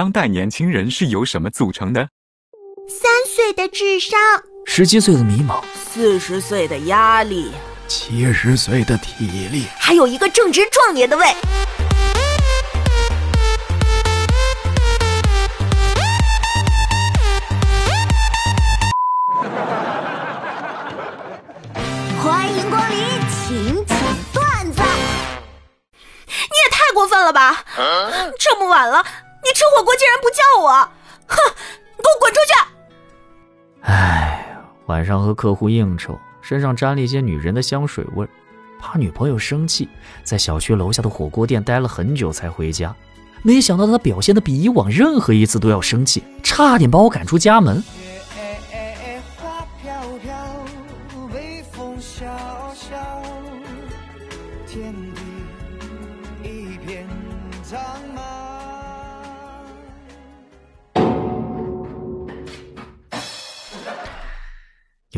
当代年轻人是由什么组成的？三岁的智商，十七岁的迷茫，四十岁的压力，七十岁的体力，还有一个正值壮年的胃。欢迎光临，请讲段子。你也太过分了吧！这么晚了，你吃火锅竟然不叫我，哼！你给我滚出去！哎，晚上和客户应酬，身上沾了一些女人的香水味，怕女朋友生气，在小区楼下的火锅店待了很久才回家。没想到他表现的比以往任何一次都要生气，差点把我赶出家门。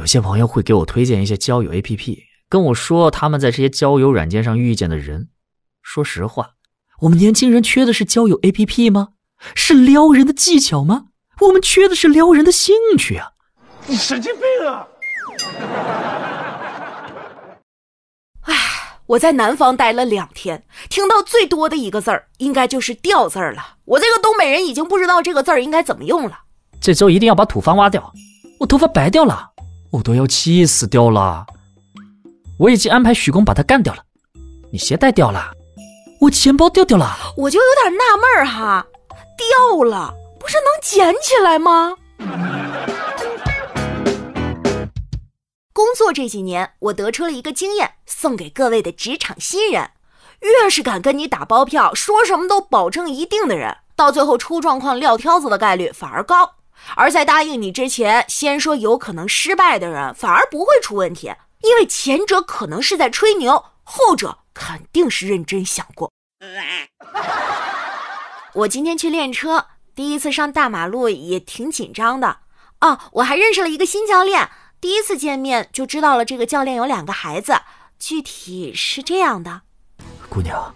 有些朋友会给我推荐一些交友 APP，跟我说他们在这些交友软件上遇见的人。说实话，我们年轻人缺的是交友 APP 吗？是撩人的技巧吗？我们缺的是撩人的兴趣啊！你神经病啊！唉，我在南方待了两天，听到最多的一个字儿，应该就是“掉”字儿了。我这个东北人已经不知道这个字儿应该怎么用了。这周一定要把土方挖掉，我头发白掉了。我都要气死掉了！我已经安排许工把他干掉了。你鞋带掉了，我钱包掉掉了，我就有点纳闷儿哈，掉了不是能捡起来吗？工作这几年，我得出了一个经验，送给各位的职场新人：越是敢跟你打包票，说什么都保证一定的人，到最后出状况撂挑子的概率反而高。而在答应你之前，先说有可能失败的人，反而不会出问题，因为前者可能是在吹牛，后者肯定是认真想过。我今天去练车，第一次上大马路也挺紧张的。哦，我还认识了一个新教练，第一次见面就知道了这个教练有两个孩子。具体是这样的，姑娘，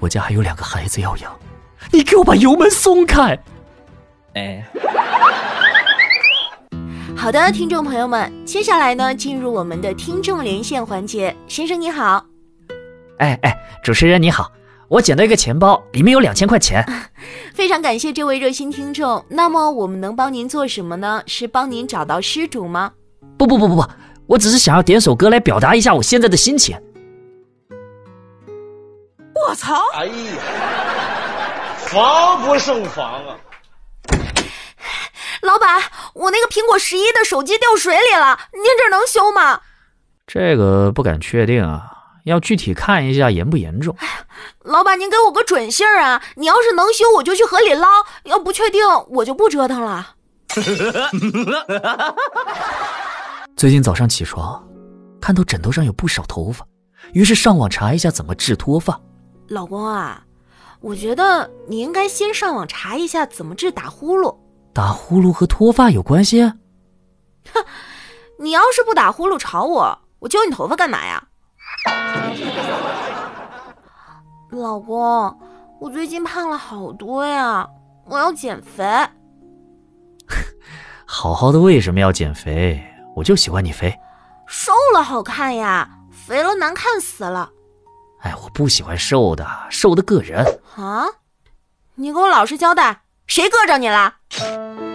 我家还有两个孩子要养，你给我把油门松开。哎。好的，听众朋友们，接下来呢，进入我们的听众连线环节。先生你好，哎哎，主持人你好，我捡到一个钱包，里面有两千块钱。非常感谢这位热心听众。那么我们能帮您做什么呢？是帮您找到失主吗？不不不不不，我只是想要点首歌来表达一下我现在的心情。我操！哎呀，防不胜防啊！老板，我那个苹果十一的手机掉水里了，您这能修吗？这个不敢确定啊，要具体看一下严不严重。哎呀，老板，您给我个准信儿啊！你要是能修，我就去河里捞；要不确定，我就不折腾了。最近早上起床，看到枕头上有不少头发，于是上网查一下怎么治脱发。老公啊，我觉得你应该先上网查一下怎么治打呼噜。打呼噜和脱发有关系？哼，你要是不打呼噜吵我，我揪你头发干嘛呀？老公，我最近胖了好多呀，我要减肥。好好的为什么要减肥？我就喜欢你肥。瘦了好看呀，肥了难看死了。哎，我不喜欢瘦的，瘦的硌人。啊？你给我老实交代，谁硌着你了？Uh...